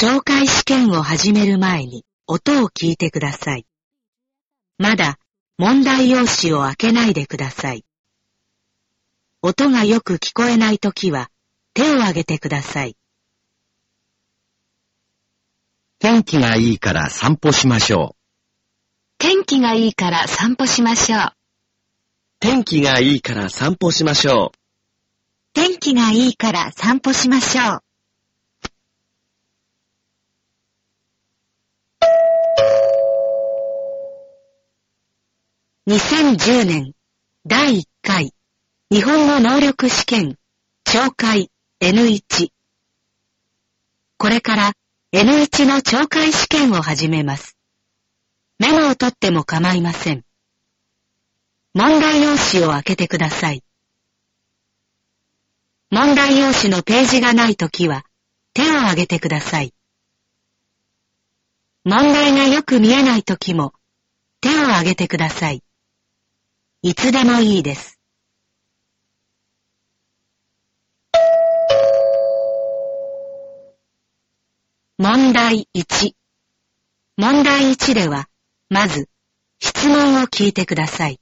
懲戒試験を始める前に音を聞いてください。まだ問題用紙を開けないでください。音がよく聞こえないときは手を挙げてください。天気がいいから散歩しましょう。天気がいいから散歩しましょう。天気がいいから散歩しましょう。天気がいいから散歩しましょう。2010年第1回日本語能力試験懲戒 N1 これから N1 の懲戒試験を始めます。メモを取っても構いません。問題用紙を開けてください。問題用紙のページがないときは手を挙げてください。問題がよく見えないときも手を挙げてください。いつでもいいです。問題1問題1では、まず、質問を聞いてください。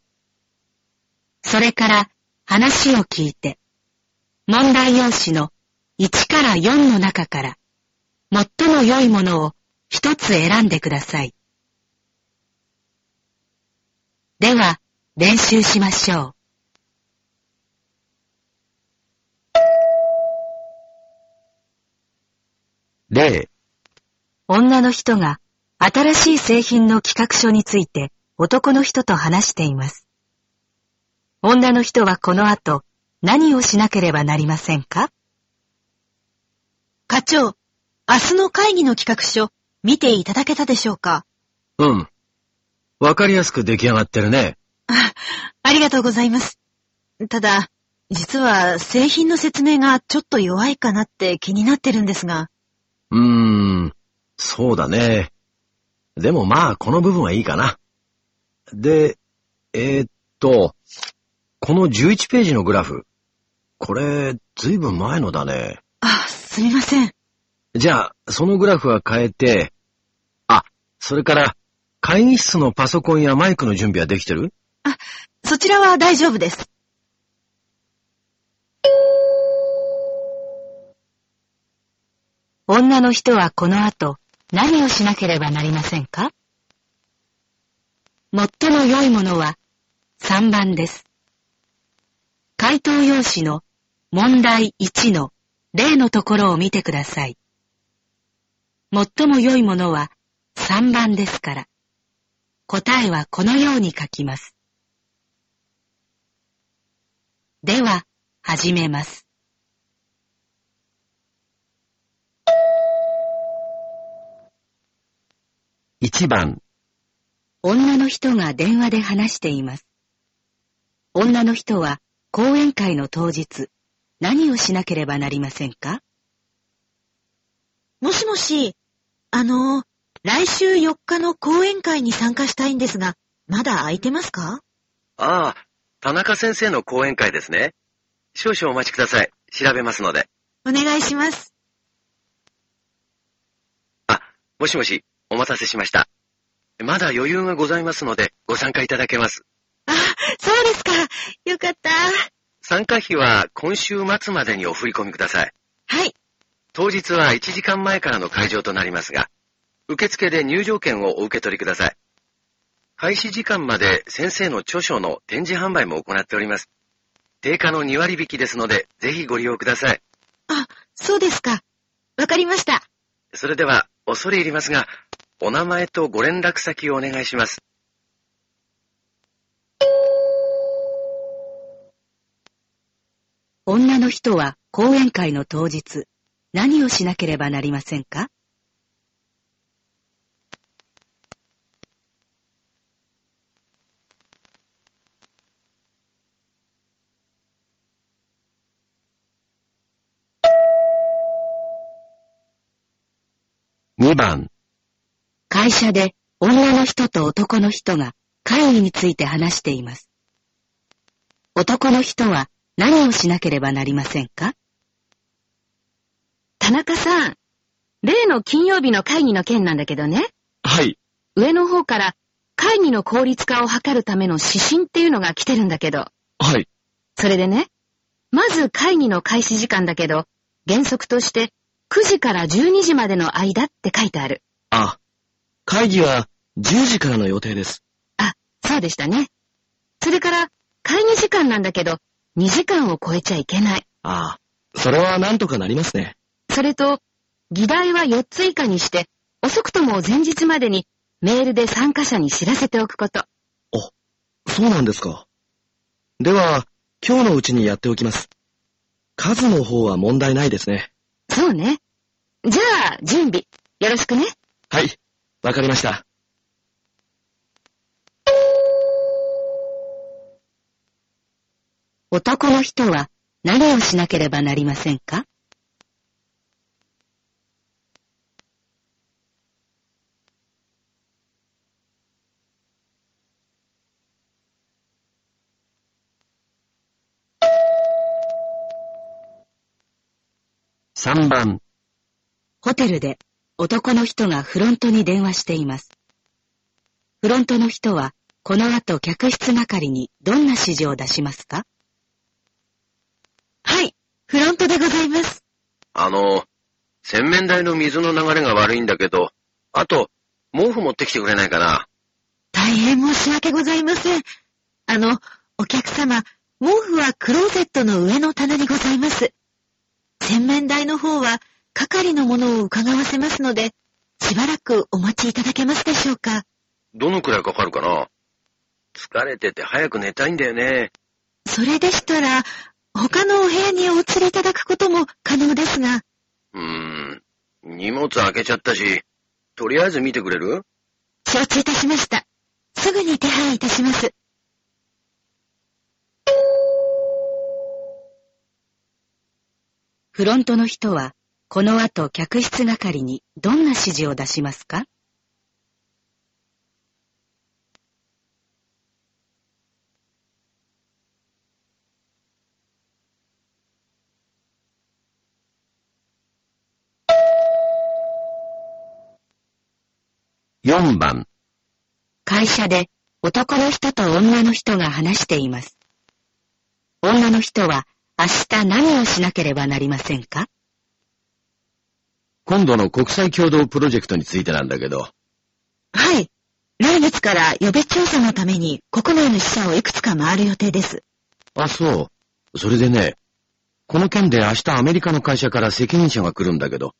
それから、話を聞いて、問題用紙の1から4の中から、最も良いものを一つ選んでください。では、練習しましょう。例、女の人が新しい製品の企画書について男の人と話しています。女の人はこの後何をしなければなりませんか？課長、明日の会議の企画書、見ていただけたでしょうか？うん。わかりやすく出来上がってるね。あ、ありがとうございます。ただ、実は製品の説明がちょっと弱いかなって気になってるんですが。うーん、そうだね。でもまあ、この部分はいいかな。で、えーっと、この11ページのグラフ。これ、ずいぶん前のだね。あ、すみません。じゃあ、そのグラフは変えて、あ、それから、会議室のパソコンやマイクの準備はできてる？あそちらは大丈夫です。女の人はこの後何をしなければなりませんか？最も良いものは3番です。回答用紙の問題1の例のところを見てください。最も良いものは3番ですから、答えはこのように書きます。では、始めます。1番、女の人が電話で話しています。女の人は講演会の当日、何をしなければなりませんか？もしもし、あの、来週4日の講演会に参加したいんですが、まだ空いてますか？ああ、田中先生の講演会ですね。少々お待ちください。調べますので。お願いします。あ、もしもし、お待たせしました。まだ余裕がございますので、ご参加いただけます。あ、そうですか。よかった。参加費は今週末までにお振り込みください。はい。当日は1時間前からの会場となりますが、受付で入場券をお受け取りください。開始時間まで先生の著書の展示販売も行っております。定価の2割引きですので、ぜひご利用ください。あ、そうですか。わかりました。それでは、恐れ入りますが、お名前とご連絡先をお願いします。女の人は講演会の当日、何をしなければなりませんか2番、会社で女の人と男の人が会議について話しています。男の人は何をしなければなりませんか？田中さん、例の金曜日の会議の件なんだけどね。はい。上の方から会議の効率化を図るための指針っていうのが来てるんだけど。はい。それでね、まず会議の開始時間だけど、原則として9時から12時までの間って書いてある。あ、会議は10時からの予定です。あ、そうでしたね。それから、会議時間なんだけど、2時間を超えちゃいけない。ああ、それはなんとかなりますね。それと、議題は4つ以下にして、遅くとも前日までにメールで参加者に知らせておくこと。そうなんですか。では、今日のうちにやっておきます。数の方は問題ないですね。そうね。じゃあ、準備、よろしくね。はい。わかりました。男の人は何をしなければなりませんか？3番、ホテルで男の人がフロントに電話しています。フロントの人はこの後客室係にどんな指示を出しますか？はい、フロントでございます。あの、洗面台の水の流れが悪いんだけど、あと、毛布持ってきてくれないかな？大変申し訳ございません。あの、お客様、毛布はクローゼットの上の棚にございます。洗面台の方は、係のものを伺わせますので、しばらくお待ちいただけますでしょうか。どのくらいかかるかな？疲れてて早く寝たいんだよね。それでしたら、他のお部屋にお連れいただくことも可能ですが、うーん、荷物開けちゃったし、とりあえず見てくれる？承知いたしました。すぐに手配いたします。フロントの人はこの後客室係にどんな指示を出しますか？4番、会社で男の人と女の人が話しています。女の人は明日何をしなければなりませんか？今度の国際共同プロジェクトについてなんだけど、はい。来月から予備調査のために国内の支社をいくつか回る予定です。あ、そう。それでね、この件で明日アメリカの会社から責任者が来るんだけど、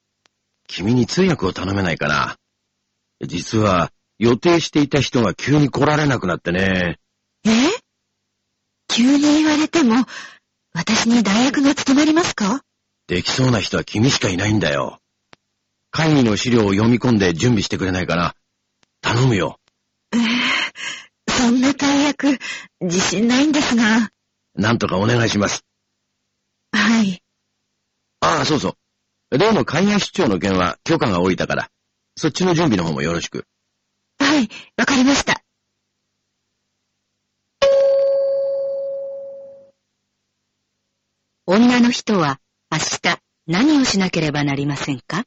君に通訳を頼めないかな。実は、予定していた人が急に来られなくなってね。え？急に言われても、私に代役が務まりますか？できそうな人は君しかいないんだよ。会議の資料を読み込んで準備してくれないかな。頼むよ。ええそんな大役、自信ないんですが。なんとかお願いします。はい。ああ、そうそう。例の海外出張の件は許可が下りたから、そっちの準備の方もよろしく。はい、わかりました。女の人は明日何をしなければなりませんか？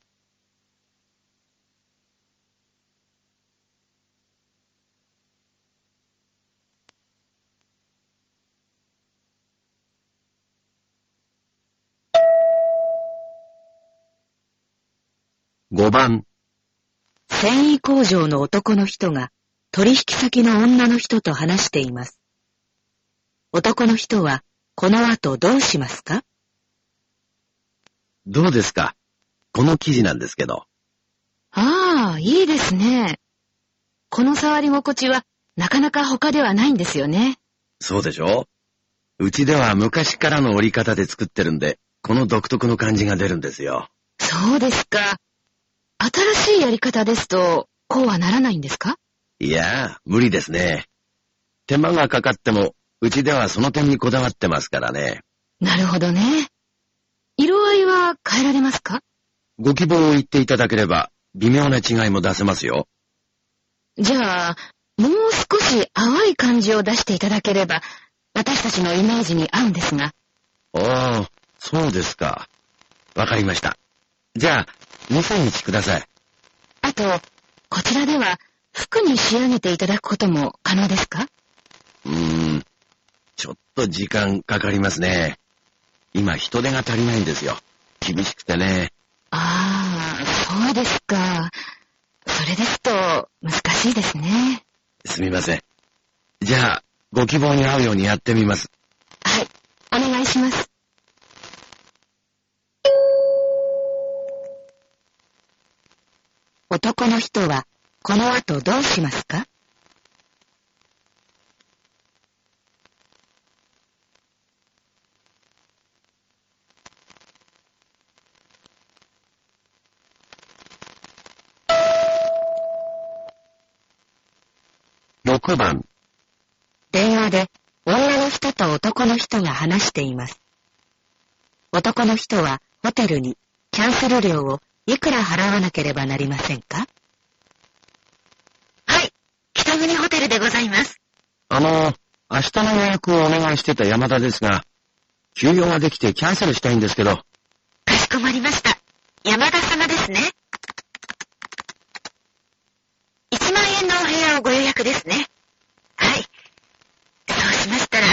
5番、繊維工場の男の人が取引先の女の人と話しています。男の人はこの後どうしますか？どうですか？この記事なんですけど。ああ、いいですね。この触り心地はなかなか他ではないんですよね。そうでしょ？うちでは昔からの折り方で作ってるんで、この独特の感じが出るんですよ。そうですか。新しいやり方ですと、こうはならないんですか？いやー、無理ですね。手間がかかっても、うちではその点にこだわってますからね。なるほどね。色合いは変えられますか？ご希望を言っていただければ、微妙な違いも出せますよ。じゃあ、もう少し淡い感じを出していただければ、私たちのイメージに合うんですが。ああ、そうですか。わかりました。じゃあ、2、3日ください。あと、こちらでは服に仕上げていただくことも可能ですかうーん。ちょっと時間かかりますね。今人手が足りないんですよ。厳しくてね。ああ、そうですか。それですと、難しいですね。すみません。じゃあ、ご希望に合うようにやってみます。はい、お願いします。男の人は、この後どうしますか？6番。電話で女の人と男の人が話しています。男の人はホテルにキャンセル料をいくら払わなければなりませんか？はい。北国ホテルでございます。あの、明日の予約をお願いしてた山田ですが、休養ができてキャンセルしたいんですけど、かしこまりました。山田様ですね。1万円のお部屋をご予約ですね。はい。そうしましたら、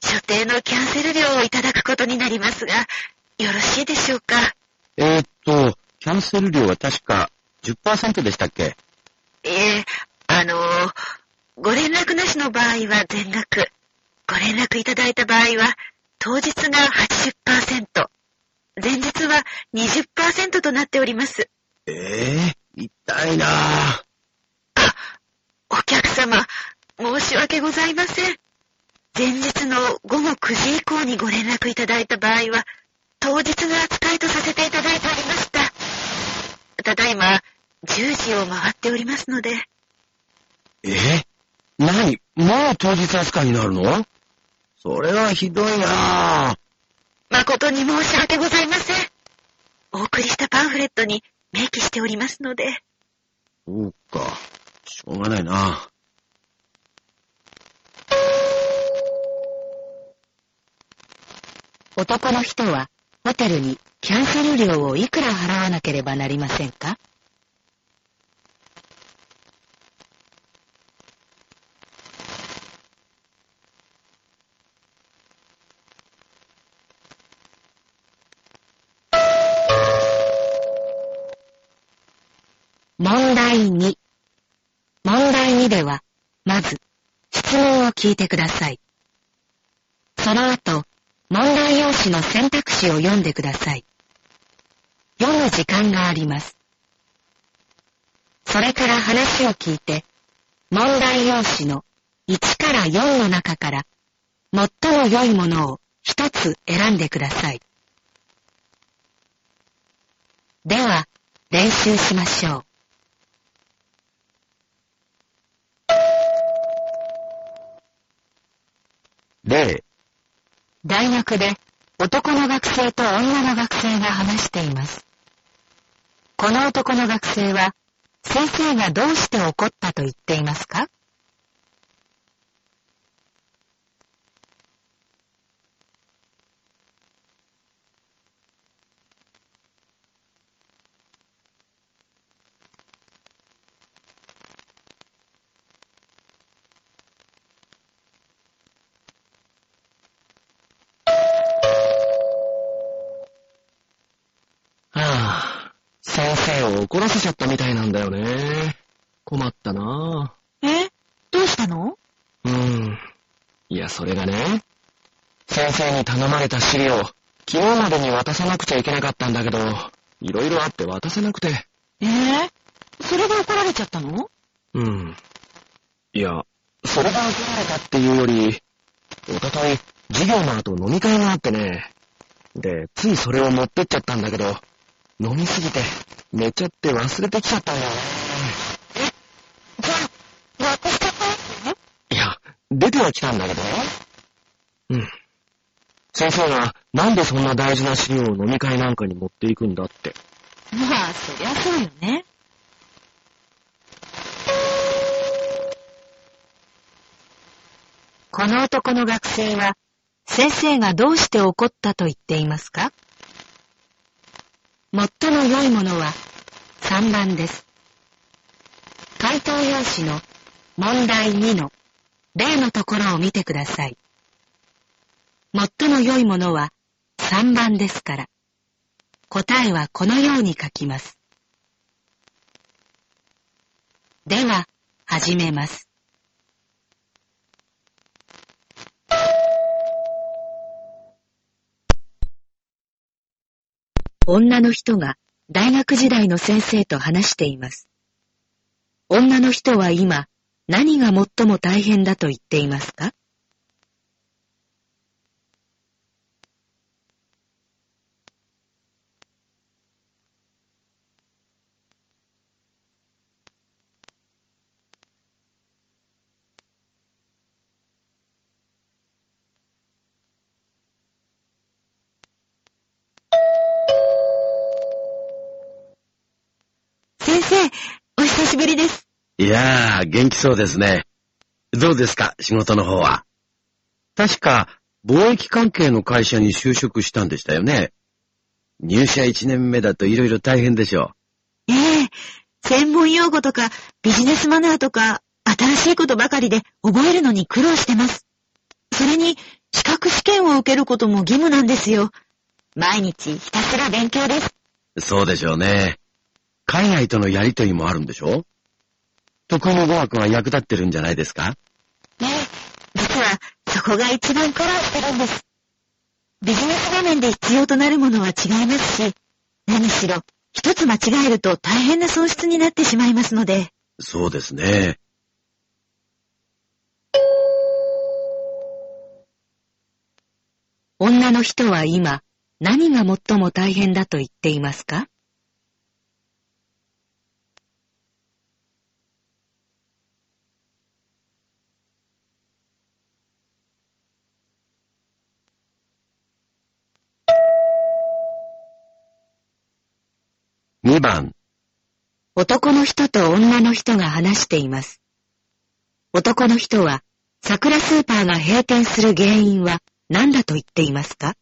所定のキャンセル料をいただくことになりますが、よろしいでしょうか？えー、っと、キャンセル料は確か10%でしたっけ？いえ、あのご連絡なしの場合は全額。ご連絡いただいた場合は、当日が80%。前日は20%となっております。ええ痛いなぁ。お客様、申し訳ございません。前日の午後9時以降にご連絡いただいた場合は、当日の扱いとさせていただいておりました。ただいま、10時を回っておりますので、え？何？もう当日扱いになるの？それはひどいな。ぁ。誠に申し訳ございません。お送りしたパンフレットに明記しておりますので、そうか。しょうがないな。男の人はホテルにキャンセル料をいくら払わなければなりませんか？問題2。問題2では、まず、質問を聞いてください。その後、問題用紙の選択肢を読んでください。時間があります。それから話を聞いて、問題用紙の1から4の中から、最も良いものを一つ選んでください。では、練習しましょう。例、大学で男の学生と女の学生が話しています。この男の学生は先生がどうして怒ったと言っていますかはぁ、先生を怒らせちゃったみたいなんだよね。困ったなえ？どうしたの？ぁ。うーん。いや、それがね、先生に頼まれた資料、昨日までに渡さなくちゃいけなかったんだけど、いろいろあって渡せなくて。え？ー、それで怒られちゃったの？うん。いや、それが怒られたっていうより、おととい、授業の後飲み会があってね。で、ついそれを持ってっちゃったんだけど、飲みすぎて、寝ちゃって忘れてきちゃったんだよね。じゃあ、私と帰っていや、出ては来たんだけどね。うん。先生が、なんでそんな大事な資料を飲み会なんかに持っていくんだって。まあ、そりゃそうよね。この男の学生は先生がどうして怒ったと言っていますか？最も良いものは3番です。回答用紙の問題2の例のところを見てください。最も良いものは3番ですから、答えはこのように書きます。では、始めます。女の人が大学時代の先生と話しています。女の人は今、何が最も大変だと言っていますか先生、お久しぶりです。いやー、元気そうですね。どうですか、仕事の方は？確か、貿易関係の会社に就職したんでしたよね。入社1年目だと色々大変でしょええ専門用語とかビジネスマナーとか新しいことばかりで覚えるのに苦労してます。それに資格試験を受けることも義務なんですよ。毎日ひたすら勉強です。う。そうでしょうね。海外とのやりとりもあるんでしょ得意の語学が役立ってるんじゃないですか？ええ実はそこが一番苦労してるんです。ビジネス画面で必要となるものは違いますし、何しろ一つ間違えると大変な損失になってしまいますので、そうですね。女の人は今、何が最も大変だと言っていますか？2番、男の人と女の人が話しています。男の人は、桜スーパーが閉店する原因は何だと言っていますか？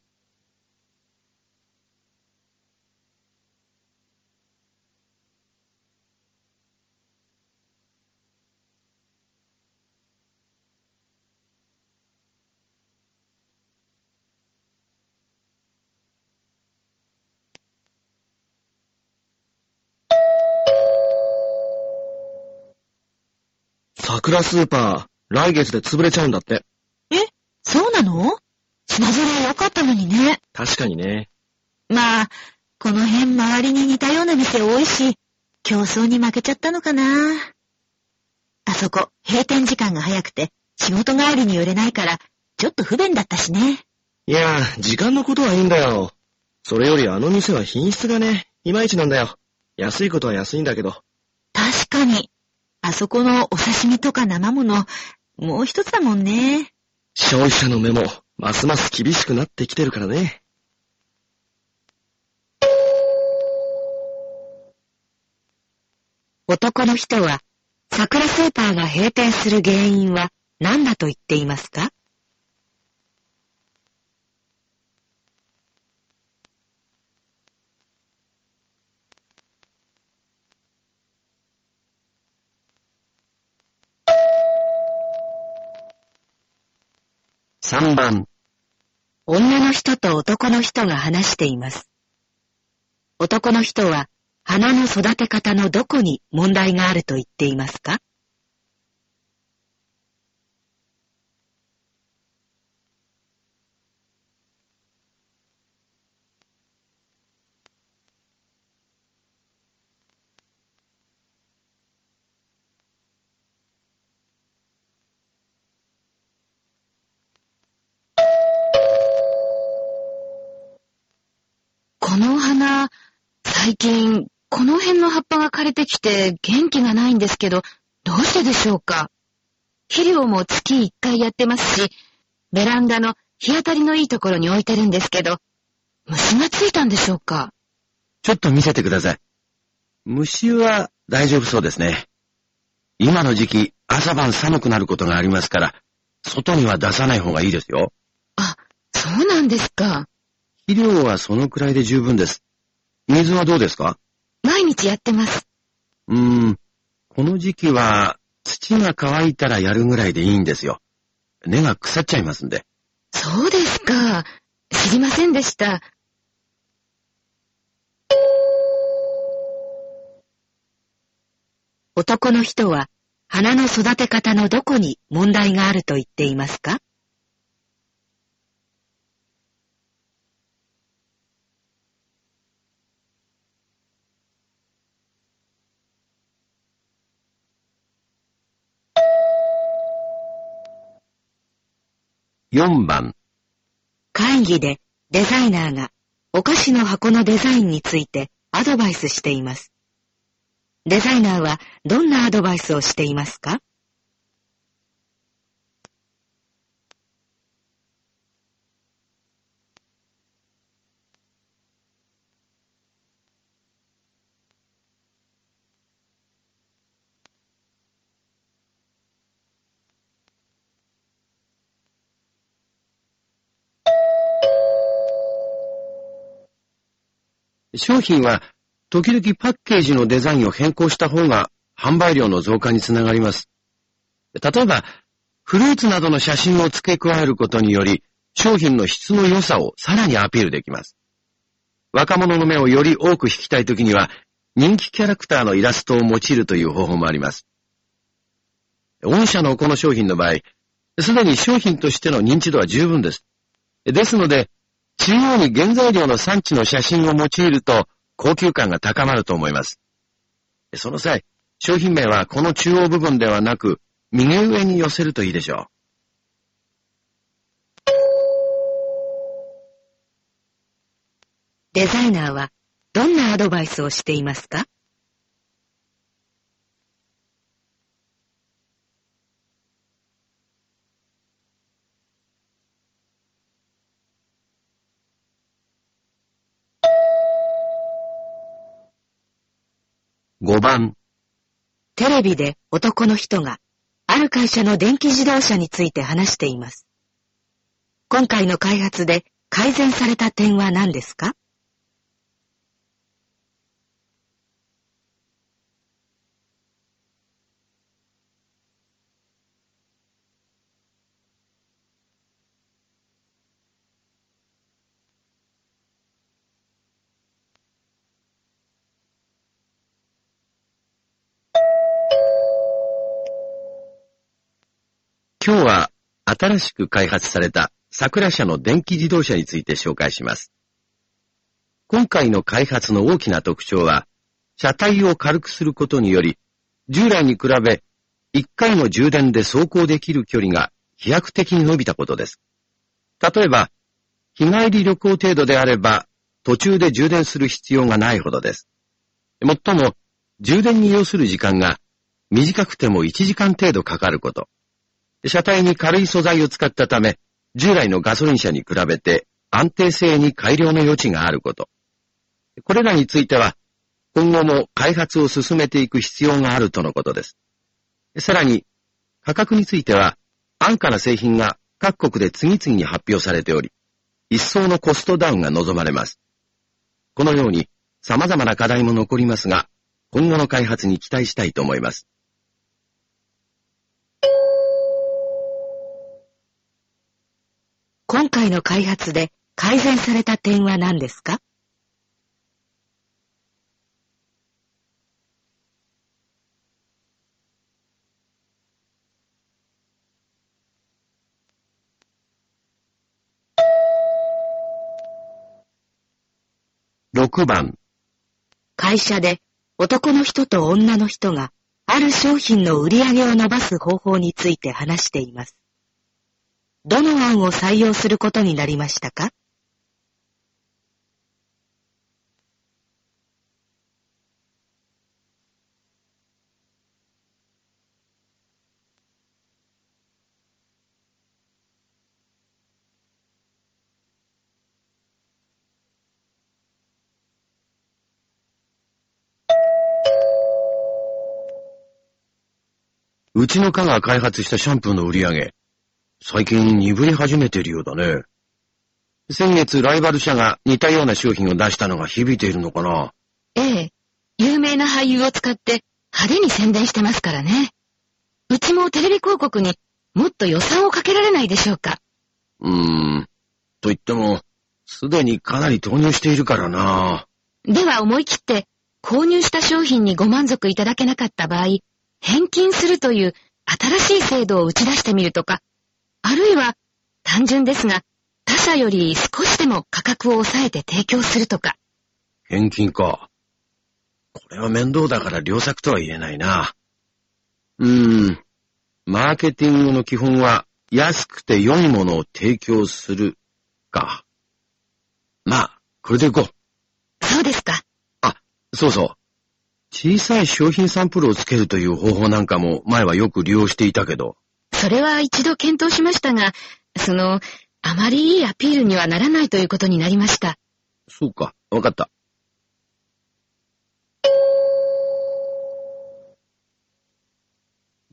桜スーパー、来月で潰れちゃうんだって。そうなの？品揃え良かったのにね。確かにね。まあ、この辺周りに似たような店多いし、競争に負けちゃったのかな。あそこ、閉店時間が早くて、仕事帰りに寄れないから、ちょっと不便だったしね。いやー、時間のことはいいんだよ。それよりあの店は品質がね、いまいちなんだよ。安いことは安いんだけど。確かに。あそこのお刺身とか生もの、もう一つだもんね。消費者の目も、ますます厳しくなってきてるからね。男の人は、桜スーパーが閉店する原因は何だと言っていますか？3番、女の人と男の人が話しています。男の人は、花の育て方のどこに問題があると言っていますかこのお花、最近、この辺の葉っぱが枯れてきて元気がないんですけど、どうしてでしょうか？肥料も月1回やってますし、ベランダの日当たりのいいところに置いてるんですけど、虫がついたんでしょうか？ちょっと見せてください。虫は大丈夫そうですね。今の時期、朝晩寒くなることがありますから、外には出さない方がいいですよ。あ、そうなんですか。肥料はそのくらいで十分です。水はどうですか？毎毎日やってます。うーん、この時期は土が乾いたらやるぐらいでいいんですよ。根が腐っちゃいますんで。そうですか。知りませんでした。男の人は花の育て方のどこに問題があると言っていますか？4番、会議でデザイナーがお菓子の箱のデザインについてアドバイスしています。デザイナーはどんなアドバイスをしていますか？商品は時々パッケージのデザインを変更した方が販売量の増加につながります。例えば、フルーツなどの写真を付け加えることにより、商品の質の良さをさらにアピールできます。若者の目をより多く引きたいときには、人気キャラクターのイラストを用いるという方法もあります。御社のこの商品の場合、すでに商品としての認知度は十分です。ですので、中央に原材料の産地の写真を用いると高級感が高まると思います。その際、商品名はこの中央部分ではなく、右上に寄せるといいでしょうデザイナーはどんなアドバイスをしていますか？5番、テレビで男の人がある会社の電気自動車について話しています。今回の開発で改善された点は何ですか？今日は新しく開発された桜社の電気自動車について紹介します。今回の開発の大きな特徴は、車体を軽くすることにより、従来に比べ1回の充電で走行できる距離が飛躍的に伸びたことです。例えば、日帰り旅行程度であれば、途中で充電する必要がないほどです。もっとも、充電に要する時間が短くても1時間程度かかること。車体に軽い素材を使ったため、従来のガソリン車に比べて安定性に改良の余地があること。これらについては、今後も開発を進めていく必要があるとのことです。さらに、価格については、安価な製品が各国で次々に発表されており、一層のコストダウンが望まれます。このように、様々な課題も残りますが、今後の開発に期待したいと思います。今回の開発で改善された点は何ですか？6番、会社で男の人と女の人がある商品の売り上げを伸ばす方法について話しています。どの案を採用することになりましたか？うちの課が開発したシャンプーの売り上げ、最近鈍り始めているようだね。先月ライバル社が似たような商品を出したのが響いているのかなええ。有名な俳優を使って派手に宣伝してますからね。うちもテレビ広告にもっと予算をかけられないでしょうか。うーん。と言っても、すでにかなり投入しているからな。では思い切って購入した商品にご満足いただけなかった場合、返金するという新しい制度を打ち出してみるとか、あるいは単純ですが他社より少しでも価格を抑えて提供するとか。返金か。これは面倒だから良作とは言えないな。うーん。マーケティングの基本は安くて良いものを提供するか。まあ、これでいこう。そうですか。そうそう。小さい商品サンプルをつけるという方法なんかも前はよく利用していたけど。それは一度検討しましたが、その、あまりいいアピールにはならないということになりました。そうか、わかった。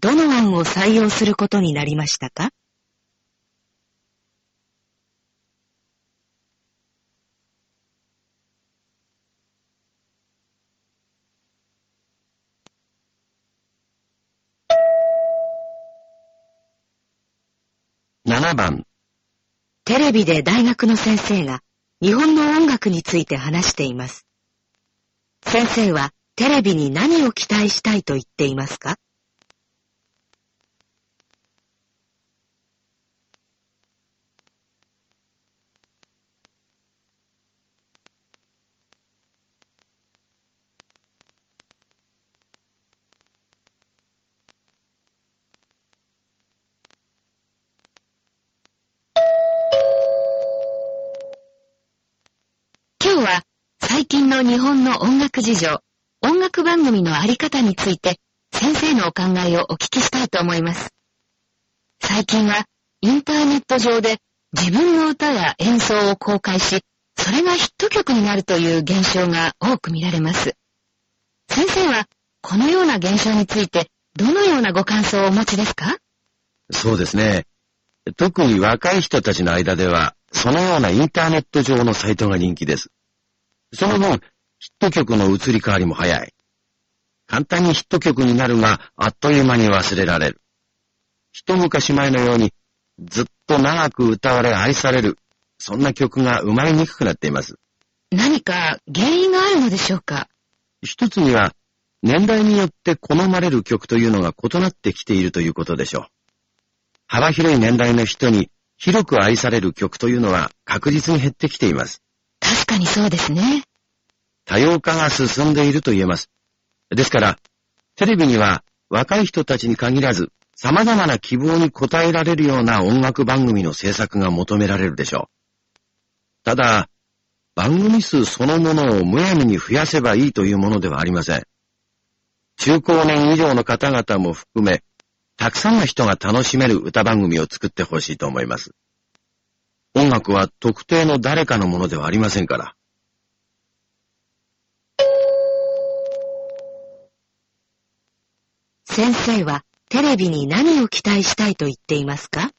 どの案を採用することになりましたか？7番、テレビで大学の先生が日本の音楽について話しています。先生はテレビに何を期待したいと言っていますか？今日は最近の日本の音楽事情、音楽番組のあり方について先生のお考えをお聞きしたいと思います。最近はインターネット上で自分の歌や演奏を公開し、それがヒット曲になるという現象が多く見られます。先生はこのような現象についてどのようなご感想をお持ちですか？そうですね。特に若い人たちの間では、そのようなインターネット上のサイトが人気です。その分、ヒット曲の移り変わりも早い。簡単にヒット曲になるが、あっという間に忘れられる。一昔前のように、ずっと長く歌われ愛される、そんな曲が生まれにくくなっています。何か原因があるのでしょうか？一つには、年代によって好まれる曲というのが異なってきているということでしょう。幅広い年代の人に広く愛される曲というのは確実に減ってきています。確かにそうですね。多様化が進んでいると言えます。ですから、テレビには若い人たちに限らず、様々な希望に応えられるような音楽番組の制作が求められるでしょう。ただ、番組数そのものをむやみに増やせばいいというものではありません。中高年以上の方々も含め、たくさんの人が楽しめる歌番組を作ってほしいと思います。音楽は特定の誰かのものではありませんから。先生はテレビに何を期待したいと言っていますか？